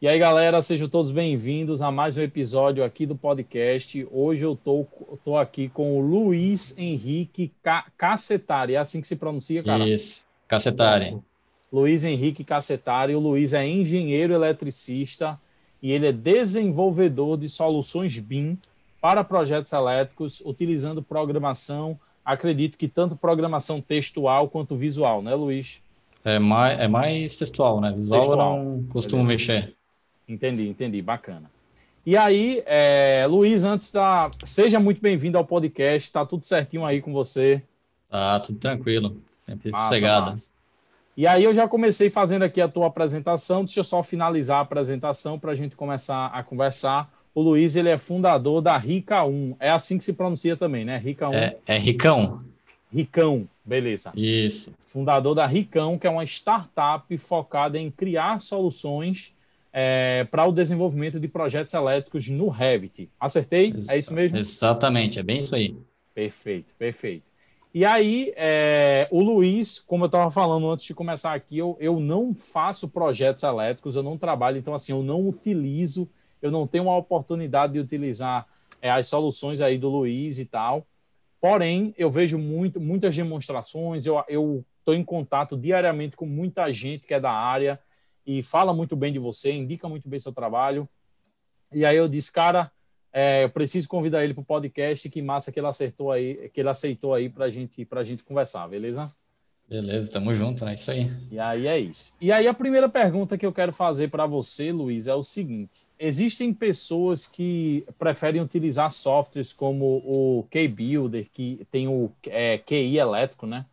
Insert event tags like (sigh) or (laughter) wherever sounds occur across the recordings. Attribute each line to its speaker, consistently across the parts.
Speaker 1: E aí, galera, sejam todos bem-vindos a mais um episódio aqui do podcast. Hoje eu tô, tô aqui com o Luiz Henrique Cacetari. É assim que se pronuncia, cara?
Speaker 2: Isso, Cacetari.
Speaker 1: Luiz Henrique Cacetari. O Luiz é engenheiro eletricista e ele é desenvolvedor de soluções BIM para projetos elétricos, utilizando programação. Acredito que tanto programação textual quanto visual, né, Luiz?
Speaker 2: É mais, é mais textual, né? Visual textual. eu não costumo Beleza. mexer.
Speaker 1: Entendi, entendi, bacana. E aí, é, Luiz, antes da. Seja muito bem-vindo ao podcast, tá tudo certinho aí com você?
Speaker 2: Tá, tudo tranquilo, sempre massa, sossegado. Massa.
Speaker 1: E aí, eu já comecei fazendo aqui a tua apresentação, deixa eu só finalizar a apresentação para a gente começar a conversar. O Luiz, ele é fundador da Rica 1, é assim que se pronuncia também, né? Rica 1.
Speaker 2: É, é Ricão.
Speaker 1: Ricão, beleza.
Speaker 2: Isso.
Speaker 1: Fundador da Ricão, que é uma startup focada em criar soluções é, para o desenvolvimento de projetos elétricos no Revit. Acertei? Ex é isso mesmo?
Speaker 2: Exatamente, é bem isso aí.
Speaker 1: Perfeito, perfeito. E aí, é, o Luiz, como eu estava falando antes de começar aqui, eu, eu não faço projetos elétricos, eu não trabalho, então assim, eu não utilizo, eu não tenho a oportunidade de utilizar é, as soluções aí do Luiz e tal. Porém, eu vejo muito, muitas demonstrações, eu estou em contato diariamente com muita gente que é da área, e fala muito bem de você, indica muito bem seu trabalho. E aí eu disse, cara, é, eu preciso convidar ele para o podcast, que massa que ele acertou aí, que ele aceitou aí para gente, a gente conversar, beleza?
Speaker 2: Beleza, tamo junto, né? Isso aí.
Speaker 1: E aí é isso. E aí a primeira pergunta que eu quero fazer para você, Luiz, é o seguinte: existem pessoas que preferem utilizar softwares como o K-Builder, que tem o é, QI elétrico, né?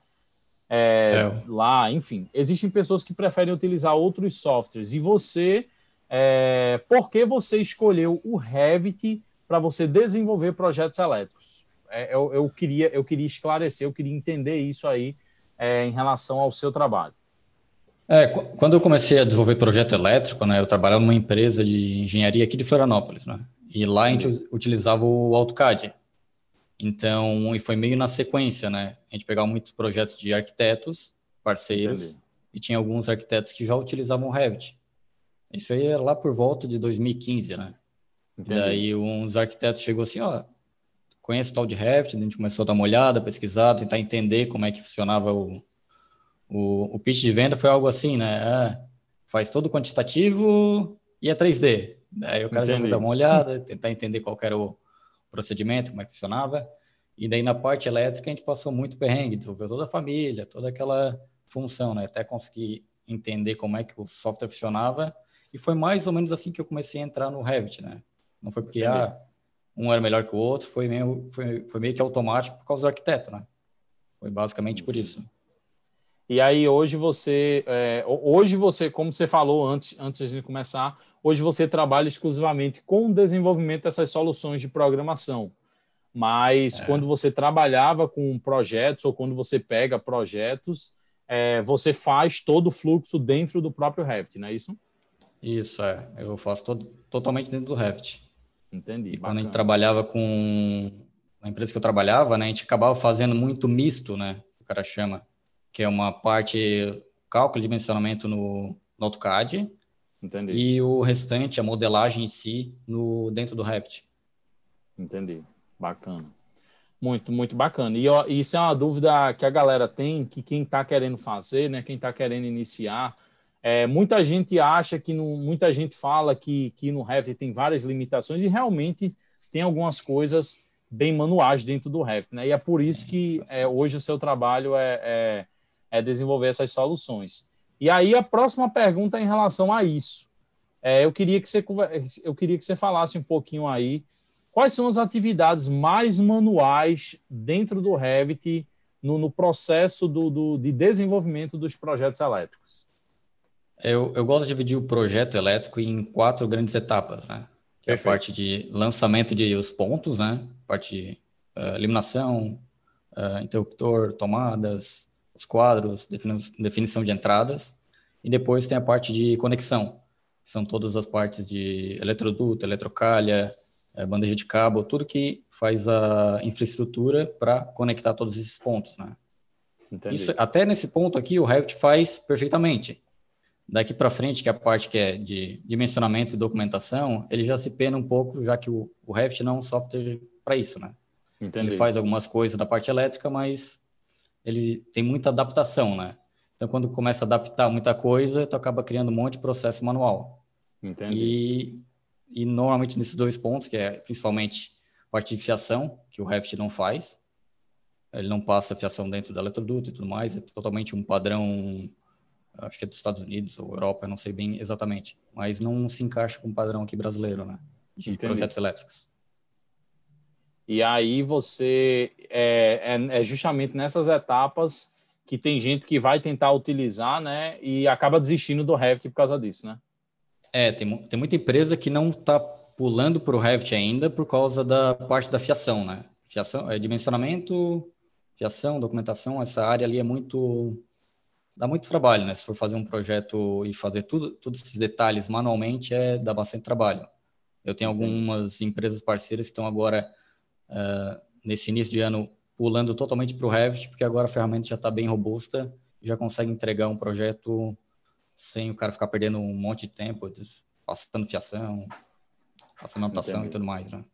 Speaker 1: É, é. lá, enfim. Existem pessoas que preferem utilizar outros softwares. E você, é, por que você escolheu o Revit para você desenvolver projetos elétricos? É, eu, eu, queria, eu queria esclarecer, eu queria entender isso aí é, em relação ao seu trabalho.
Speaker 2: É, quando eu comecei a desenvolver projeto elétrico, né, eu trabalhava numa empresa de engenharia aqui de Florianópolis, né, e lá a gente utilizava o AutoCAD. Então, e foi meio na sequência, né? A gente pegava muitos projetos de arquitetos, parceiros, Entendi. e tinha alguns arquitetos que já utilizavam o Revit. Isso aí era lá por volta de 2015, né? Entendi. Daí uns arquitetos chegou assim, ó, conhece tal de Revit, a gente começou a dar uma olhada, pesquisar, tentar entender como é que funcionava o, o, o pitch de venda, foi algo assim, né? É, faz todo quantitativo e é 3D. Daí o cara Entendi. já dar uma olhada, tentar entender qual era o, procedimento, como é que funcionava. E daí na parte elétrica a gente passou muito perrengue, desenvolveu toda a família, toda aquela função, né? Até conseguir entender como é que o software funcionava. E foi mais ou menos assim que eu comecei a entrar no Revit, né? Não foi porque ah, um era melhor que o outro, foi meio, foi, foi meio que automático por causa do arquiteto, né? Foi basicamente por isso.
Speaker 1: E aí hoje você, é, hoje você, como você falou antes, antes de começar, Hoje você trabalha exclusivamente com o desenvolvimento dessas soluções de programação. Mas é. quando você trabalhava com projetos ou quando você pega projetos, é, você faz todo o fluxo dentro do próprio Revit, não é isso?
Speaker 2: Isso, é. Eu faço todo, totalmente dentro do Revit.
Speaker 1: Entendi.
Speaker 2: E quando a gente trabalhava com a empresa que eu trabalhava, né, a gente acabava fazendo muito misto, né? O cara chama, que é uma parte cálculo de dimensionamento no, no AutoCAD
Speaker 1: Entendi.
Speaker 2: E o restante, a modelagem em si, no dentro do Revit.
Speaker 1: Entendi. Bacana. Muito, muito bacana. E ó, isso é uma dúvida que a galera tem, que quem está querendo fazer, né, quem está querendo iniciar, é, muita gente acha que no, muita gente fala que, que no Revit tem várias limitações e realmente tem algumas coisas bem manuais dentro do Revit, né? E é por isso que é, hoje o seu trabalho é, é, é desenvolver essas soluções. E aí a próxima pergunta é em relação a isso. É, eu, queria que você, eu queria que você falasse um pouquinho aí quais são as atividades mais manuais dentro do Revit no, no processo do, do, de desenvolvimento dos projetos elétricos.
Speaker 2: Eu, eu gosto de dividir o projeto elétrico em quatro grandes etapas, né? Que é a parte de lançamento de os pontos, né? Parte de uh, eliminação, uh, interruptor, tomadas, os quadros, definição de entradas, e depois tem a parte de conexão, são todas as partes de eletroduto, eletrocalha, é, bandeja de cabo, tudo que faz a infraestrutura para conectar todos esses pontos, né? Isso, até nesse ponto aqui, o Revit faz perfeitamente. Daqui para frente, que é a parte que é de dimensionamento e documentação, ele já se pena um pouco, já que o, o Revit não é um software para isso, né? Entendi. Ele faz algumas coisas da parte elétrica, mas ele tem muita adaptação, né? Então, quando começa a adaptar muita coisa, tu acaba criando um monte de processo manual. Entendi. E, e normalmente nesses dois pontos, que é principalmente parte de fiação, que o Revit não faz, ele não passa fiação dentro do eletroduto e tudo mais, é totalmente um padrão, acho que é dos Estados Unidos ou Europa, não sei bem exatamente, mas não se encaixa com o padrão aqui brasileiro, né? De Entendi. projetos elétricos.
Speaker 1: E aí você é, é, é, justamente nessas etapas que tem gente que vai tentar utilizar, né? E acaba desistindo do Revit por causa disso, né?
Speaker 2: É, tem, tem muita empresa que não está pulando para o Revit ainda por causa da parte da fiação, né? Fiação, é, dimensionamento, fiação, documentação, essa área ali é muito dá muito trabalho, né? Se for fazer um projeto e fazer tudo, todos esses detalhes manualmente, é dá bastante trabalho. Eu tenho algumas empresas parceiras que estão agora uh, nesse início de ano pulando totalmente para o Revit, porque agora a ferramenta já está bem robusta já consegue entregar um projeto sem o cara ficar perdendo um monte de tempo, passando fiação, passando anotação Entendi. e tudo mais, né?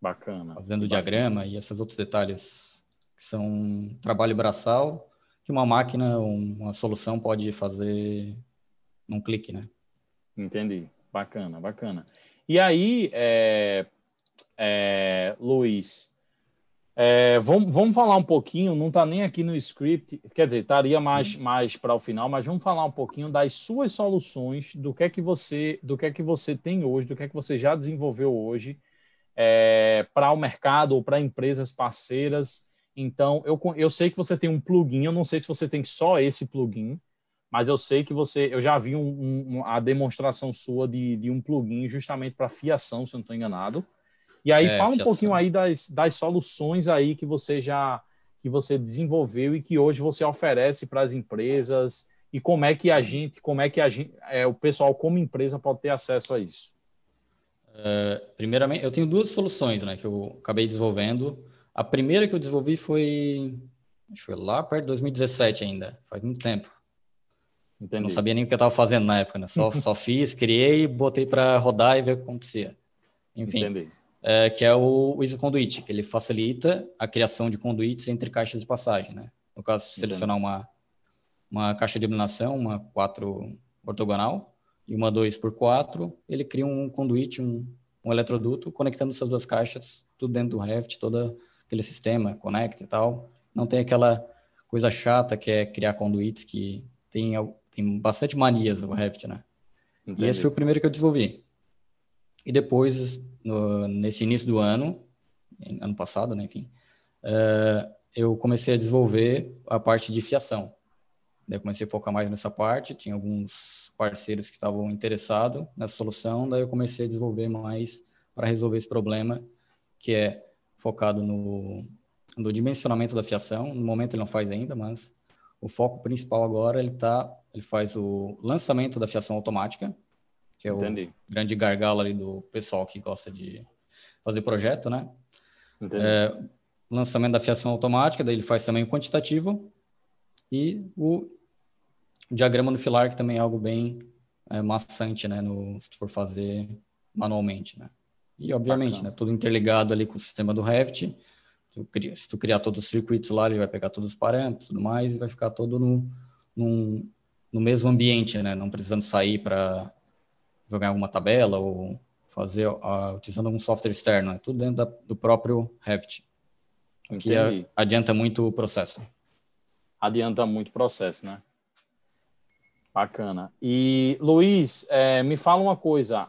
Speaker 1: Bacana.
Speaker 2: Fazendo diagrama e esses outros detalhes que são um trabalho braçal que uma máquina, uma solução pode fazer num clique, né?
Speaker 1: Entendi. Bacana, bacana. E aí, é, é, Luiz, é, vamos, vamos falar um pouquinho, não está nem aqui no script, quer dizer, estaria mais, hum. mais para o final, mas vamos falar um pouquinho das suas soluções, do que é que você, do que é que você tem hoje, do que é que você já desenvolveu hoje é, para o mercado ou para empresas parceiras. Então, eu, eu sei que você tem um plugin, eu não sei se você tem só esse plugin, mas eu sei que você, eu já vi um, um, a demonstração sua de, de um plugin justamente para fiação, se eu não estou enganado. E aí é, fala um pouquinho aí das, das soluções aí que você já que você desenvolveu e que hoje você oferece para as empresas e como é que a gente, como é que a gente, é, o pessoal como empresa pode ter acesso a isso?
Speaker 2: Uh, primeiramente, eu tenho duas soluções, né, que eu acabei desenvolvendo. A primeira que eu desenvolvi foi, acho que foi lá perto de 2017 ainda, faz muito tempo. Entendi. Não sabia nem o que eu estava fazendo na época, né? Só, (laughs) só fiz, criei, botei para rodar e ver o que acontecia. Enfim. Entendi é, que é o, o Conduit, que ele facilita a criação de conduítes entre caixas de passagem, né? No caso, selecionar uma, uma caixa de iluminação, uma 4 ortogonal e uma 2 por 4, ele cria um conduíte, um, um eletroduto, conectando essas duas caixas, tudo dentro do Revit, todo aquele sistema, conecta e tal. Não tem aquela coisa chata que é criar conduítes, que tem, tem bastante manias o Revit, né? Entendi. E esse foi o primeiro que eu desenvolvi. E depois no, nesse início do ano, ano passado, né, enfim, uh, eu comecei a desenvolver a parte de fiação. Daí comecei a focar mais nessa parte, tinha alguns parceiros que estavam interessados nessa solução, daí eu comecei a desenvolver mais para resolver esse problema, que é focado no, no dimensionamento da fiação. No momento ele não faz ainda, mas o foco principal agora ele tá, ele faz o lançamento da fiação automática, que é Entendi. o grande gargalo ali do pessoal que gosta de fazer projeto, né? É, lançamento da fiação automática, daí ele faz também o quantitativo e o diagrama no filar, que também é algo bem é, maçante, né? No, se for fazer manualmente, né? E, obviamente, Bacana. né, tudo interligado ali com o sistema do Revit. Tu cria, se tu criar todos os circuitos lá, ele vai pegar todos os parâmetros e tudo mais, e vai ficar todo no, no, no mesmo ambiente, né? Não precisando sair para jogar alguma tabela ou fazer uh, utilizando algum software externo, é tudo dentro da, do próprio Revit. Que a, adianta muito o processo.
Speaker 1: Adianta muito o processo, né? Bacana. E, Luiz, é, me fala uma coisa.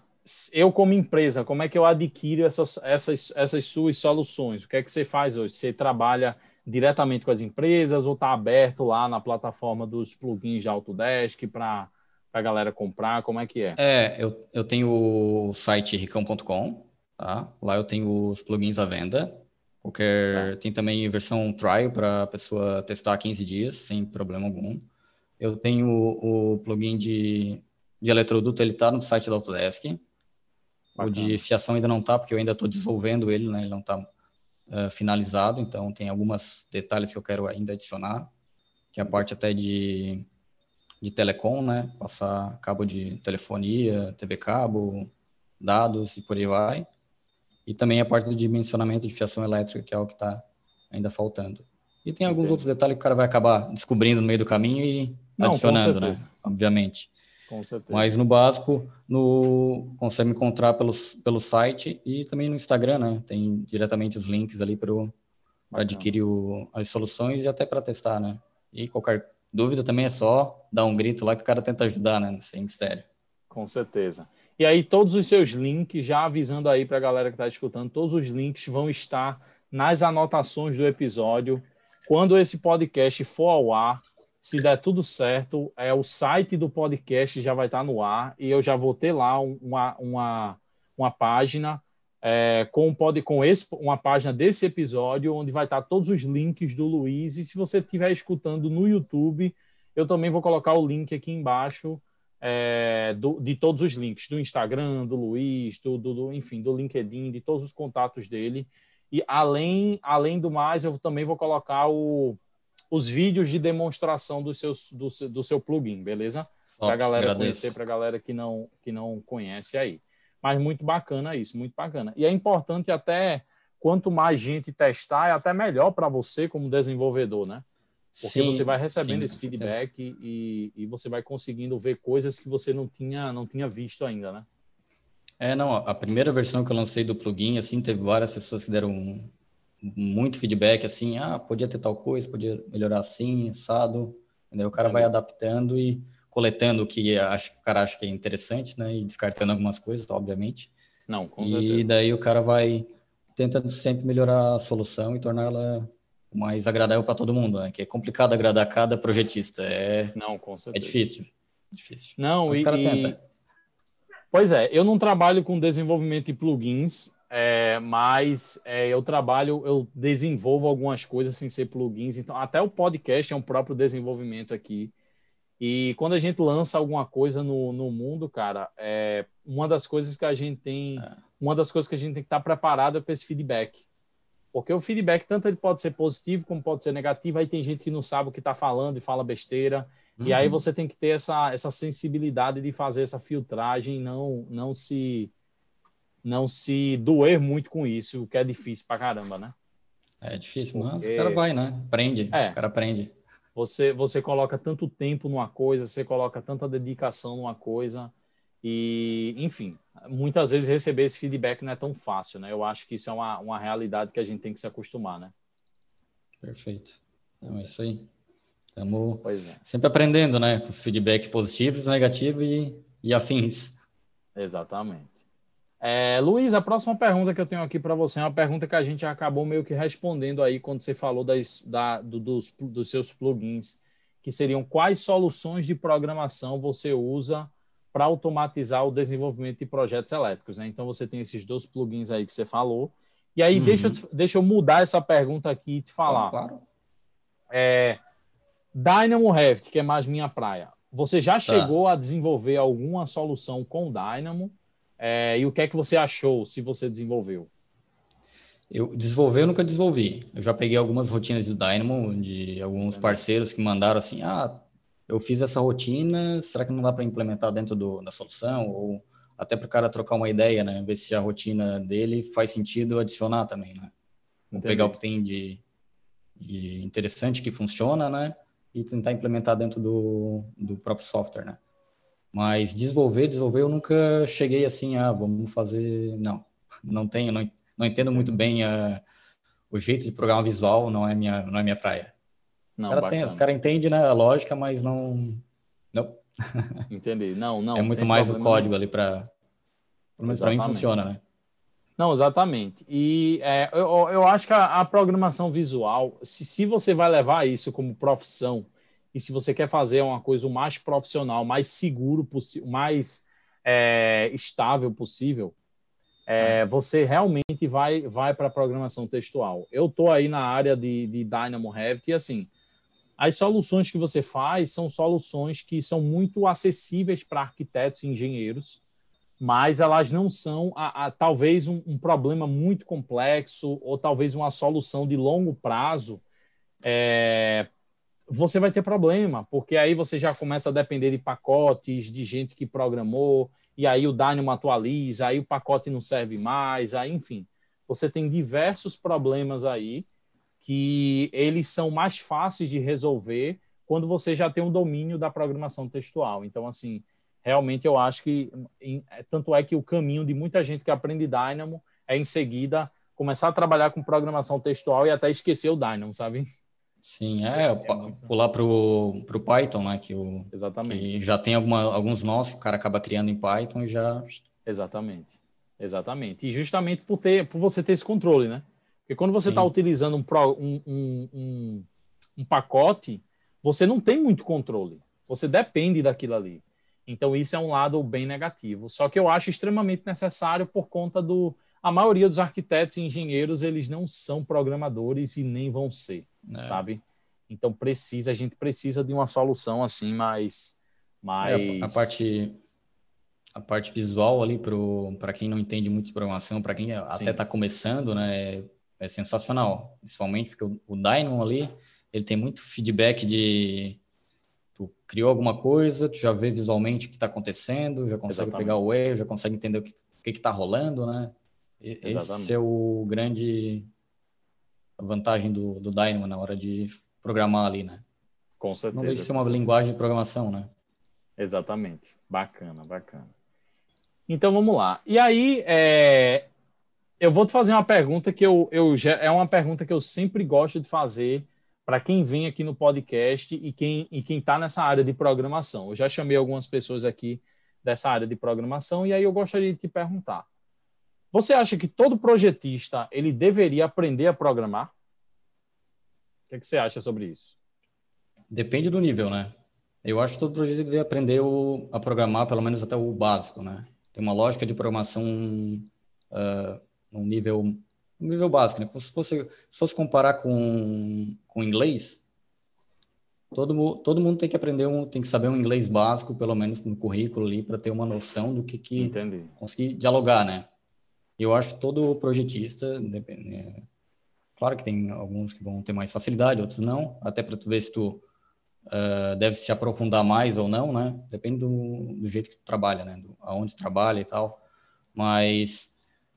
Speaker 1: Eu, como empresa, como é que eu adquiro essas, essas, essas suas soluções? O que é que você faz hoje? Você trabalha diretamente com as empresas ou está aberto lá na plataforma dos plugins de Autodesk para para a galera comprar? Como é que é?
Speaker 2: É, eu, eu tenho o site ricão.com, tá? Lá eu tenho os plugins à venda. Qualquer, tem também versão trial para a pessoa testar 15 dias, sem problema algum. Eu tenho o, o plugin de, de eletroduto, ele está no site da Autodesk. Bacana. O de fiação ainda não está, porque eu ainda estou desenvolvendo ele, né? Ele não está uh, eh, finalizado, então tem alguns detalhes que eu quero ainda adicionar, que é a parte até de de telecom, né? Passar cabo de telefonia, TV cabo, dados e por aí vai. E também a parte de dimensionamento de fiação elétrica, que é o que está ainda faltando. E tem alguns Entendi. outros detalhes que o cara vai acabar descobrindo no meio do caminho e Não, adicionando, né? Obviamente.
Speaker 1: Com certeza.
Speaker 2: Mas no básico, no, consegue me encontrar pelo, pelo site e também no Instagram, né? Tem diretamente os links ali para adquirir o, as soluções e até para testar, né? E qualquer dúvida também é só dar um grito lá que o cara tenta ajudar, né? Sem mistério.
Speaker 1: Com certeza. E aí, todos os seus links, já avisando aí para a galera que está escutando, todos os links vão estar nas anotações do episódio. Quando esse podcast for ao ar, se der tudo certo, é o site do podcast já vai estar no ar e eu já vou ter lá uma, uma, uma página é, com, pode, com esse, uma página desse episódio onde vai estar todos os links do Luiz e se você estiver escutando no YouTube, eu também vou colocar o link aqui embaixo é, do, de todos os links do Instagram, do Luiz, do, do, do, enfim, do LinkedIn, de todos os contatos dele. E além, além do mais, eu também vou colocar o, os vídeos de demonstração do, seus, do, do seu plugin, beleza? Para a galera agradeço. conhecer, para a galera que não, que não conhece aí. Mas muito bacana isso, muito bacana. E é importante até, quanto mais gente testar, é até melhor para você como desenvolvedor, né? Porque sim, você vai recebendo sim, esse feedback e, e você vai conseguindo ver coisas que você não tinha, não tinha visto ainda, né?
Speaker 2: É, não, a primeira versão que eu lancei do plugin, assim, teve várias pessoas que deram muito feedback, assim, ah, podia ter tal coisa, podia melhorar assim, assado. O cara vai adaptando e coletando o que acha, o cara acha que é interessante, né? E descartando algumas coisas, obviamente.
Speaker 1: Não, com
Speaker 2: certeza. E daí o cara vai tentando sempre melhorar a solução e torná-la mais agradável para todo mundo, né? Que é complicado agradar cada projetista. É,
Speaker 1: não, com certeza.
Speaker 2: É difícil. difícil.
Speaker 1: Não, Mas e, o cara tenta. Pois é, eu não trabalho com desenvolvimento de plugins, é, mas é, eu trabalho, eu desenvolvo algumas coisas sem ser plugins, então até o podcast é um próprio desenvolvimento aqui. E quando a gente lança alguma coisa no, no mundo, cara, é uma das coisas que a gente tem, é. uma das coisas que a gente tem que estar preparado é para esse feedback. Porque o feedback, tanto ele pode ser positivo como pode ser negativo, aí tem gente que não sabe o que está falando e fala besteira. Uhum. E aí uhum. você tem que ter essa, essa sensibilidade de fazer essa filtragem, não, não se não se doer muito com isso, o que é difícil pra caramba, né?
Speaker 2: É difícil, Porque... mas o cara vai, né? Aprende, é. o cara aprende.
Speaker 1: Você, você coloca tanto tempo numa coisa, você coloca tanta dedicação numa coisa, e, enfim, muitas vezes receber esse feedback não é tão fácil, né? Eu acho que isso é uma, uma realidade que a gente tem que se acostumar, né?
Speaker 2: Perfeito. Então é isso aí. Estamos é. sempre aprendendo, né? Com os feedback positivos, negativos e, e afins.
Speaker 1: Exatamente. É, Luiz, a próxima pergunta que eu tenho aqui para você é uma pergunta que a gente acabou meio que respondendo aí quando você falou das, da, do, dos, dos seus plugins, que seriam quais soluções de programação você usa para automatizar o desenvolvimento de projetos elétricos. Né? Então, você tem esses dois plugins aí que você falou. E aí, uhum. deixa, deixa eu mudar essa pergunta aqui e te falar. Claro. É, Dynamo Revit, que é mais minha praia. Você já tá. chegou a desenvolver alguma solução com Dynamo? É, e o que é que você achou, se você desenvolveu?
Speaker 2: Eu desenvolver eu nunca desenvolvi. Eu já peguei algumas rotinas do Dynamo de alguns parceiros que mandaram assim, ah, eu fiz essa rotina, será que não dá para implementar dentro do, da solução? Ou até para o cara trocar uma ideia, né? Ver se a rotina dele faz sentido adicionar também, né? Vou pegar o que tem de, de interessante que funciona, né? E tentar implementar dentro do, do próprio software, né? Mas desenvolver, desenvolver, eu nunca cheguei assim, ah, vamos fazer. Não, não tenho, não, não entendo muito bem a, o jeito de programar visual, não é minha, não é minha praia. Não, o cara, tem, o cara entende né, a lógica, mas não. Não.
Speaker 1: Entendi. Não, não. (laughs)
Speaker 2: É muito mais o código ali para. Pelo menos para mim funciona, né?
Speaker 1: Não, exatamente. E é, eu, eu acho que a, a programação visual, se, se você vai levar isso como profissão, e se você quer fazer uma coisa o mais profissional, mais seguro possível, mais é, estável possível, é, é, você realmente vai, vai para a programação textual. Eu estou aí na área de, de Dynamo Revit e assim, as soluções que você faz são soluções que são muito acessíveis para arquitetos e engenheiros, mas elas não são, a, a talvez, um, um, problema muito complexo ou talvez uma solução de longo prazo é, você vai ter problema, porque aí você já começa a depender de pacotes, de gente que programou, e aí o Dynamo atualiza, aí o pacote não serve mais, aí enfim. Você tem diversos problemas aí que eles são mais fáceis de resolver quando você já tem um domínio da programação textual. Então, assim, realmente eu acho que tanto é que o caminho de muita gente que aprende Dynamo é em seguida começar a trabalhar com programação textual e até esquecer o Dynamo, sabe?
Speaker 2: Sim, é, é pular para o Python, né? Que, o,
Speaker 1: Exatamente.
Speaker 2: Que já tem alguma, alguns nós que o cara acaba criando em Python e já.
Speaker 1: Exatamente. Exatamente. E justamente por, ter, por você ter esse controle, né? Porque quando você está utilizando um, pro, um, um, um, um pacote, você não tem muito controle. Você depende daquilo ali. Então, isso é um lado bem negativo. Só que eu acho extremamente necessário por conta do. A maioria dos arquitetos e engenheiros, eles não são programadores e nem vão ser é. sabe? Então precisa, a gente precisa de uma solução assim mais, mais...
Speaker 2: É, a parte a parte visual ali para quem não entende muito de programação, para quem Sim. até está começando, né, é, é, sensacional. Principalmente porque o, o Dynamo ali, ele tem muito feedback de tu criou alguma coisa, tu já vê visualmente o que está acontecendo, já consegue Exatamente. pegar o erro, já consegue entender o que está rolando, né? Esse é o grande a vantagem do, do Dynamo na hora de programar ali, né?
Speaker 1: Com certeza.
Speaker 2: Não deixa de ser uma linguagem de programação, né?
Speaker 1: Exatamente. Bacana, bacana. Então vamos lá. E aí, é... eu vou te fazer uma pergunta que eu, eu já... é uma pergunta que eu sempre gosto de fazer para quem vem aqui no podcast e quem e quem está nessa área de programação. Eu já chamei algumas pessoas aqui dessa área de programação e aí eu gostaria de te perguntar: você acha que todo projetista ele deveria aprender a programar? O que, é que você acha sobre isso?
Speaker 2: Depende do nível, né? Eu acho que todo projetista deveria aprender o, a programar pelo menos até o básico, né? Tem uma lógica de programação uh, num nível um nível básico, né? Se fosse, se fosse comparar com, com inglês, todo, todo mundo tem que aprender um, tem que saber um inglês básico, pelo menos no currículo ali, para ter uma noção do que, que
Speaker 1: Entendi.
Speaker 2: conseguir dialogar, né? Eu acho todo projetista, é, claro que tem alguns que vão ter mais facilidade, outros não, até para tu ver se tu uh, deve se aprofundar mais ou não, né? Depende do, do jeito que tu trabalha, né? Do, aonde tu trabalha e tal. Mas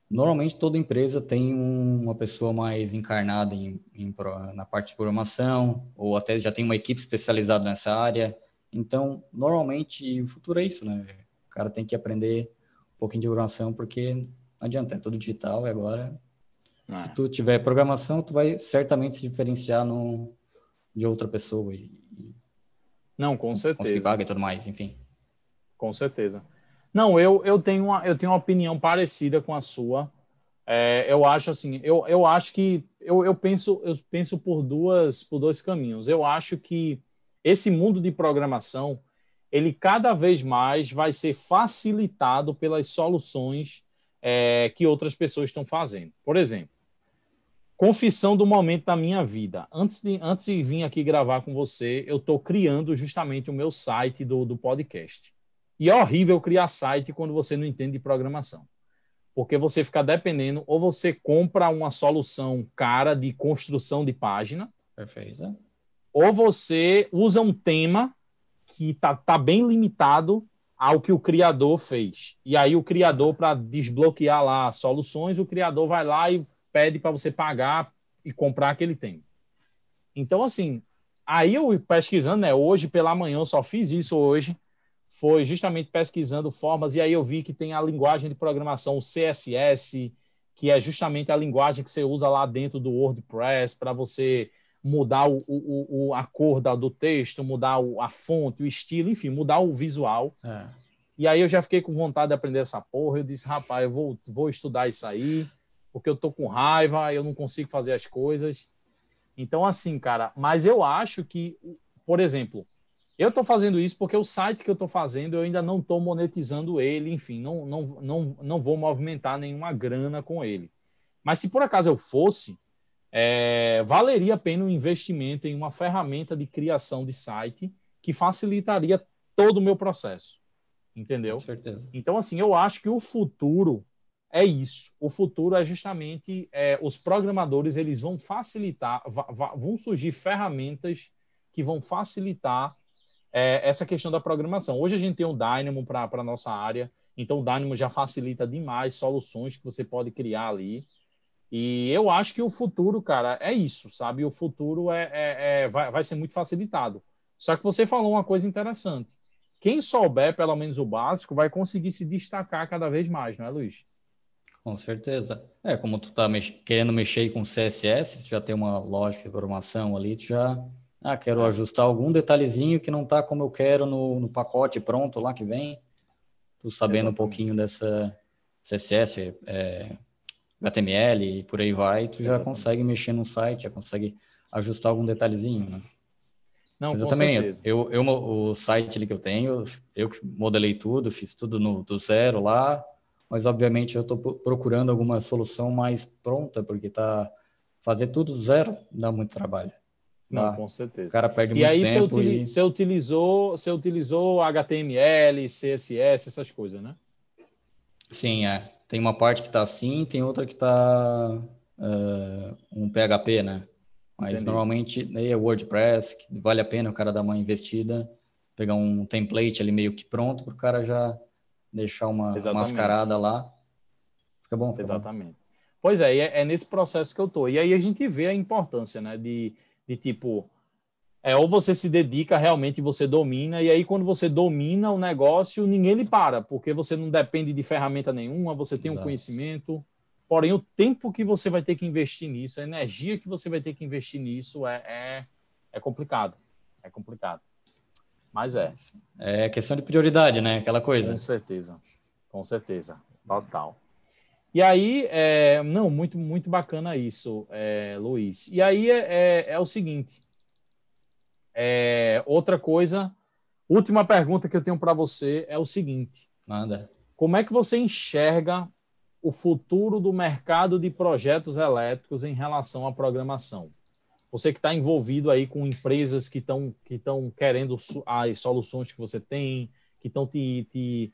Speaker 2: normalmente toda empresa tem um, uma pessoa mais encarnada em, em, na parte de programação, ou até já tem uma equipe especializada nessa área. Então, normalmente, o futuro é isso, né? O cara tem que aprender um pouquinho de programação, porque não adianta, é tudo digital e agora. Ah. Se tu tiver programação, tu vai certamente se diferenciar no, de outra pessoa. E,
Speaker 1: não, com certeza. Conseguir
Speaker 2: vaga e tudo mais, enfim.
Speaker 1: Com certeza. Não, eu, eu, tenho uma, eu tenho uma opinião parecida com a sua. É, eu acho assim, eu, eu acho que eu, eu penso eu penso por duas por dois caminhos. Eu acho que esse mundo de programação ele cada vez mais vai ser facilitado pelas soluções é, que outras pessoas estão fazendo. Por exemplo, confissão do momento da minha vida. Antes de, antes de vir aqui gravar com você, eu estou criando justamente o meu site do, do podcast. E é horrível criar site quando você não entende de programação. Porque você fica dependendo, ou você compra uma solução cara de construção de página.
Speaker 2: Perfeito.
Speaker 1: Ou você usa um tema que está tá bem limitado ao que o criador fez. E aí o criador, para desbloquear lá soluções, o criador vai lá e pede para você pagar e comprar aquele tem. Então, assim, aí eu pesquisando, né, hoje pela manhã, eu só fiz isso hoje, foi justamente pesquisando formas, e aí eu vi que tem a linguagem de programação, o CSS, que é justamente a linguagem que você usa lá dentro do WordPress para você mudar o, o, o, a cor da, do texto, mudar o, a fonte, o estilo, enfim, mudar o visual. É. E aí eu já fiquei com vontade de aprender essa porra. Eu disse, rapaz, eu vou, vou estudar isso aí, porque eu tô com raiva, eu não consigo fazer as coisas. Então, assim, cara, mas eu acho que, por exemplo, eu estou fazendo isso porque o site que eu estou fazendo eu ainda não estou monetizando ele, enfim, não, não, não, não vou movimentar nenhuma grana com ele. Mas se por acaso eu fosse, é, valeria a pena um investimento em uma ferramenta de criação de site que facilitaria todo o meu processo. Entendeu? Com
Speaker 2: certeza.
Speaker 1: Então, assim, eu acho que o futuro é isso. O futuro é justamente é, os programadores eles vão facilitar, vão surgir ferramentas que vão facilitar é, essa questão da programação. Hoje a gente tem o Dynamo para a nossa área, então o Dynamo já facilita demais soluções que você pode criar ali. E eu acho que o futuro, cara, é isso, sabe? O futuro é, é, é vai, vai ser muito facilitado. Só que você falou uma coisa interessante. Quem souber pelo menos o básico vai conseguir se destacar cada vez mais, não é, Luiz?
Speaker 2: Com certeza. É, como tu tá mex querendo mexer com CSS, já tem uma lógica de programação ali, tu já ah, quero é. ajustar algum detalhezinho que não tá como eu quero no, no pacote pronto lá que vem. Tu sabendo Exatamente. um pouquinho dessa CSS, é, HTML e por aí vai, tu já Exatamente. consegue mexer no site, já consegue ajustar algum detalhezinho, né? Não, Mas eu também, certeza. eu, eu, o site ali que eu tenho, eu que modelei tudo, fiz tudo no, do zero lá, mas obviamente eu estou procurando alguma solução mais pronta, porque tá fazer tudo do zero dá muito trabalho.
Speaker 1: Não, tá? com certeza. O
Speaker 2: cara perde e muito
Speaker 1: aí
Speaker 2: tempo.
Speaker 1: Você, e... você utilizou, você utilizou HTML, CSS, essas coisas, né?
Speaker 2: Sim, é. Tem uma parte que está assim, tem outra que está uh, eh, um PHP, né? Mas Entendi. normalmente é WordPress, que vale a pena o cara dar uma investida, pegar um template ali meio que pronto para o cara já deixar uma Exatamente. mascarada lá. Fica bom, fica
Speaker 1: Exatamente. Bom. Pois é, é, é, nesse processo que eu tô. E aí a gente vê a importância, né, de, de tipo, é, ou você se dedica realmente, você domina, e aí quando você domina o negócio, ninguém lhe para, porque você não depende de ferramenta nenhuma, você tem Exato. um conhecimento, porém o tempo que você vai ter que investir nisso, a energia que você vai ter que investir nisso é, é, é complicado, é complicado. Mas é.
Speaker 2: É questão de prioridade, né? Aquela coisa.
Speaker 1: Com certeza, com certeza, total. E aí, é, não, muito, muito bacana isso, é, Luiz. E aí é, é, é o seguinte, é, outra coisa, última pergunta que eu tenho para você é o seguinte:
Speaker 2: Nada.
Speaker 1: Como é que você enxerga o futuro do mercado de projetos elétricos em relação à programação? Você que está envolvido aí com empresas que estão que querendo as soluções que você tem, que estão te, te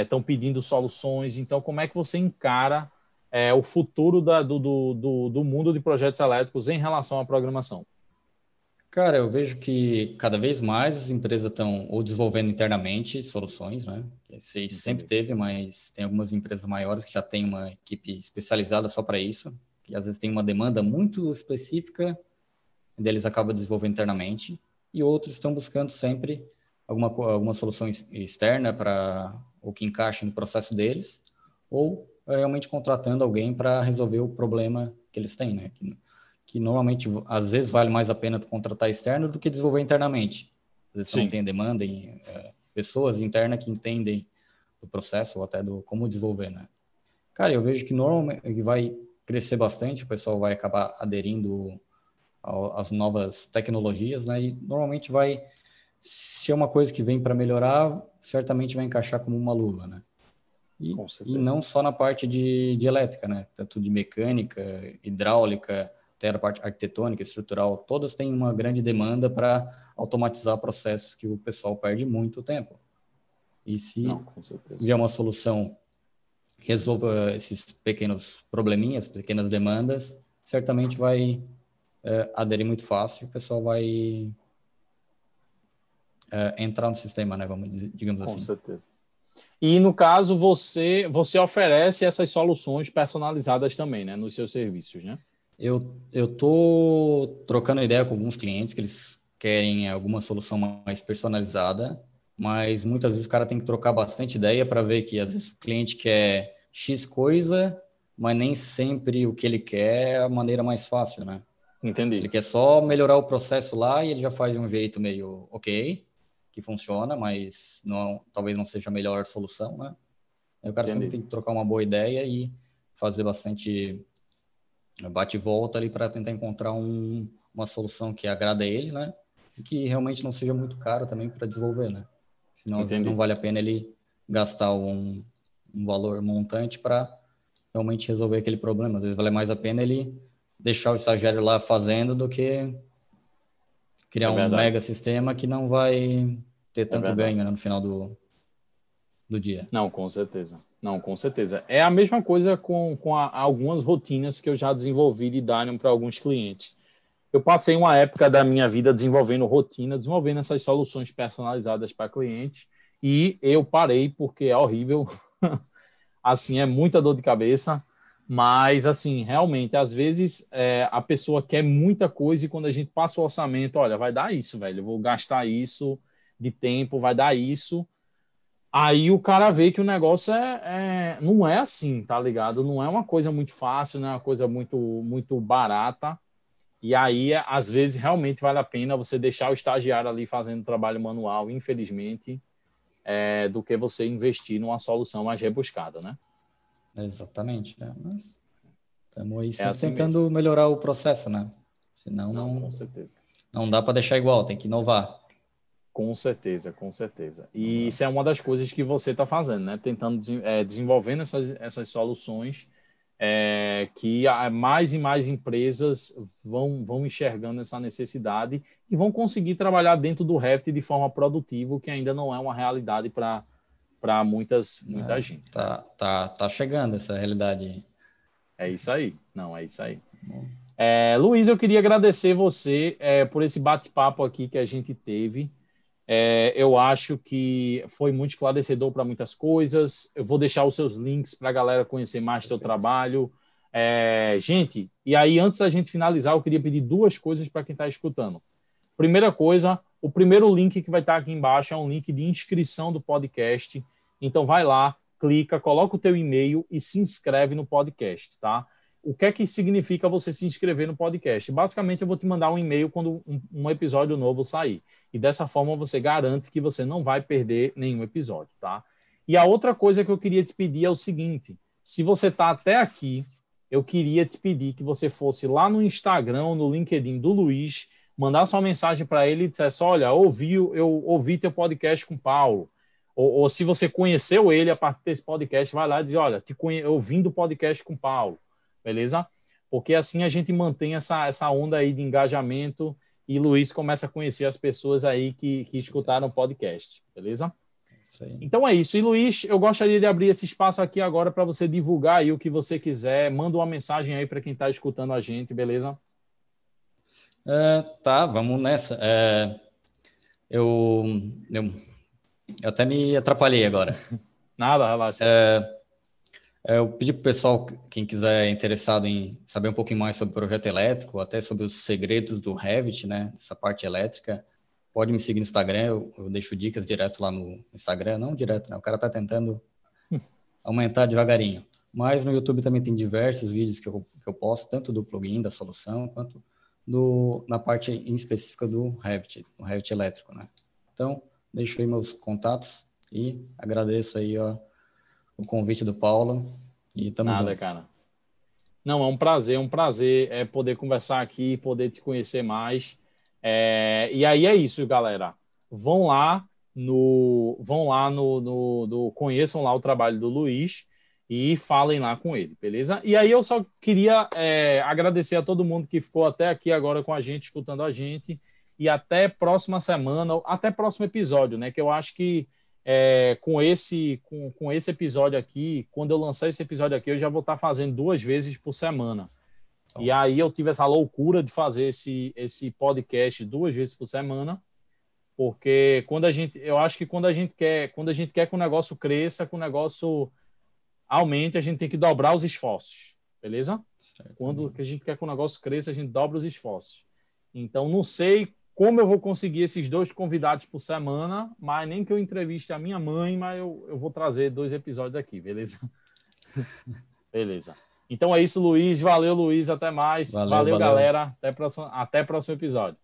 Speaker 1: estão é, pedindo soluções. Então, como é que você encara é, o futuro da, do, do, do mundo de projetos elétricos em relação à programação?
Speaker 2: Cara, eu vejo que cada vez mais as empresas estão ou desenvolvendo internamente soluções, né? Esse sempre teve, mas tem algumas empresas maiores que já têm uma equipe especializada só para isso, e às vezes tem uma demanda muito específica, e eles acabam desenvolvendo internamente, e outros estão buscando sempre alguma, alguma solução externa para o que encaixe no processo deles, ou é, realmente contratando alguém para resolver o problema que eles têm, né? Que normalmente às vezes vale mais a pena contratar externo do que desenvolver internamente. Às vezes Sim. não tem demanda em é, pessoas internas que entendem o processo ou até do como desenvolver, né? Cara, eu vejo que normalmente vai crescer bastante, o pessoal vai acabar aderindo às novas tecnologias, né? E normalmente vai se é uma coisa que vem para melhorar, certamente vai encaixar como uma luva, né? E, e não só na parte de, de elétrica, né? Tanto de mecânica, hidráulica, até a parte arquitetônica, estrutural, todas têm uma grande demanda para automatizar processos que o pessoal perde muito tempo. E se Não, vier uma solução que resolva esses pequenos probleminhas, pequenas demandas, certamente vai é, aderir muito fácil, o pessoal vai é, entrar no sistema, né? Vamos digamos
Speaker 1: Com
Speaker 2: assim.
Speaker 1: Com certeza. E no caso você você oferece essas soluções personalizadas também, né, nos seus serviços, né?
Speaker 2: Eu eu tô trocando ideia com alguns clientes que eles querem alguma solução mais personalizada, mas muitas vezes o cara tem que trocar bastante ideia para ver que às vezes o cliente quer X coisa, mas nem sempre o que ele quer é a maneira mais fácil, né?
Speaker 1: Entendi.
Speaker 2: Ele quer só melhorar o processo lá e ele já faz de um jeito meio ok, que funciona, mas não, talvez não seja a melhor solução, né? Aí o cara Entendi. sempre tem que trocar uma boa ideia e fazer bastante bate e volta ali para tentar encontrar um, uma solução que agrada a ele, né? E que realmente não seja muito caro também para desenvolver, né? Senão às vezes não vale a pena ele gastar um, um valor montante para realmente resolver aquele problema. Às vezes vale mais a pena ele deixar o estagiário lá fazendo do que criar é um mega sistema que não vai ter é tanto é ganho né, no final do, do dia.
Speaker 1: Não, com certeza. Não, com certeza. É a mesma coisa com, com a, algumas rotinas que eu já desenvolvi de Dynamo para alguns clientes. eu passei uma época da minha vida desenvolvendo rotina, desenvolvendo essas soluções personalizadas para clientes e eu parei porque é horrível. (laughs) assim, é muita dor de cabeça. Mas, assim, realmente, às vezes é, a pessoa quer muita coisa e quando a gente passa o orçamento, olha, vai dar isso, velho, eu vou gastar isso de tempo, vai dar isso. Aí o cara vê que o negócio é, é, não é assim, tá ligado? Não é uma coisa muito fácil, não é uma coisa muito, muito barata. E aí, às vezes, realmente vale a pena você deixar o estagiário ali fazendo trabalho manual, infelizmente, é, do que você investir numa solução mais rebuscada, né?
Speaker 2: Exatamente. É, mas estamos aí é assim tentando mesmo. melhorar o processo, né? Senão não,
Speaker 1: não, com certeza.
Speaker 2: não dá para deixar igual, tem que inovar.
Speaker 1: Com certeza, com certeza. E uhum. isso é uma das coisas que você está fazendo, né? Tentando é, desenvolvendo essas, essas soluções é, que mais e mais empresas vão, vão enxergando essa necessidade e vão conseguir trabalhar dentro do Revit de forma produtiva, que ainda não é uma realidade para muitas muita é, gente.
Speaker 2: Tá, tá, tá chegando essa realidade.
Speaker 1: É isso aí. Não, é isso aí. É, Luiz, eu queria agradecer você é, por esse bate-papo aqui que a gente teve. É, eu acho que foi muito esclarecedor para muitas coisas. Eu vou deixar os seus links para a galera conhecer mais seu trabalho. É, gente, e aí antes da gente finalizar, eu queria pedir duas coisas para quem está escutando. Primeira coisa, o primeiro link que vai estar tá aqui embaixo é um link de inscrição do podcast. Então vai lá, clica, coloca o teu e-mail e se inscreve no podcast, tá? o que é que significa você se inscrever no podcast? Basicamente, eu vou te mandar um e-mail quando um, um, episódio novo sair. E dessa forma você garante que você não vai perder nenhum episódio, tá? E a outra coisa que eu queria te pedir é o seguinte: se você está até aqui, eu queria te pedir que você fosse lá no Instagram ou no LinkedIn do Luiz, mandar sua mensagem para ele e dissesse: Olha, ouvi, eu ouvi teu podcast com o Paulo. Ou, ou, se você conheceu ele a partir desse podcast, vai lá e diz: Olha, te conhe... ouvindo o podcast com o Paulo beleza? Porque assim a gente mantém essa, essa onda aí de engajamento e Luiz começa a conhecer as pessoas aí que, que escutaram o podcast, beleza? Então é isso. E Luiz, eu gostaria de abrir esse espaço aqui agora para você divulgar aí o que você quiser. Manda uma mensagem aí para quem está escutando a gente, beleza?
Speaker 2: É, tá, vamos nessa. É, eu, eu, eu, até me atrapalhei agora. (laughs)
Speaker 1: Nada, relaxa.
Speaker 2: É, é, eu pedi para o pessoal, quem quiser interessado em saber um pouquinho mais sobre o projeto elétrico, até sobre os segredos do Revit, né, essa parte elétrica, pode me seguir no Instagram, eu, eu deixo dicas direto lá no Instagram, não direto, né, o cara está tentando (laughs) aumentar devagarinho. Mas no YouTube também tem diversos vídeos que eu, que eu posto, tanto do plugin, da solução, quanto do, na parte em específica do Revit, do Revit elétrico, né. Então, deixo aí meus contatos e agradeço aí, ó, o convite do Paulo e estamos
Speaker 1: Nada, juntos. cara. Não, é um prazer, é um prazer é, poder conversar aqui, poder te conhecer mais. É, e aí é isso, galera. Vão lá no, vão lá no, no, no, conheçam lá o trabalho do Luiz e falem lá com ele, beleza? E aí eu só queria é, agradecer a todo mundo que ficou até aqui agora com a gente, escutando a gente e até próxima semana, até próximo episódio, né? Que eu acho que é, com esse com, com esse episódio aqui, quando eu lançar esse episódio aqui, eu já vou estar fazendo duas vezes por semana. Então, e aí eu tive essa loucura de fazer esse, esse podcast duas vezes por semana, porque quando a gente, eu acho que quando a gente quer, quando a gente quer que o negócio cresça, que o negócio aumente, a gente tem que dobrar os esforços, beleza? Certo. Quando a gente quer que o negócio cresça, a gente dobra os esforços. Então, não sei como eu vou conseguir esses dois convidados por semana, mas nem que eu entreviste a minha mãe, mas eu, eu vou trazer dois episódios aqui, beleza? (laughs) beleza. Então é isso, Luiz. Valeu, Luiz. Até mais. Valeu, valeu, valeu. galera. Até próximo, até próximo episódio.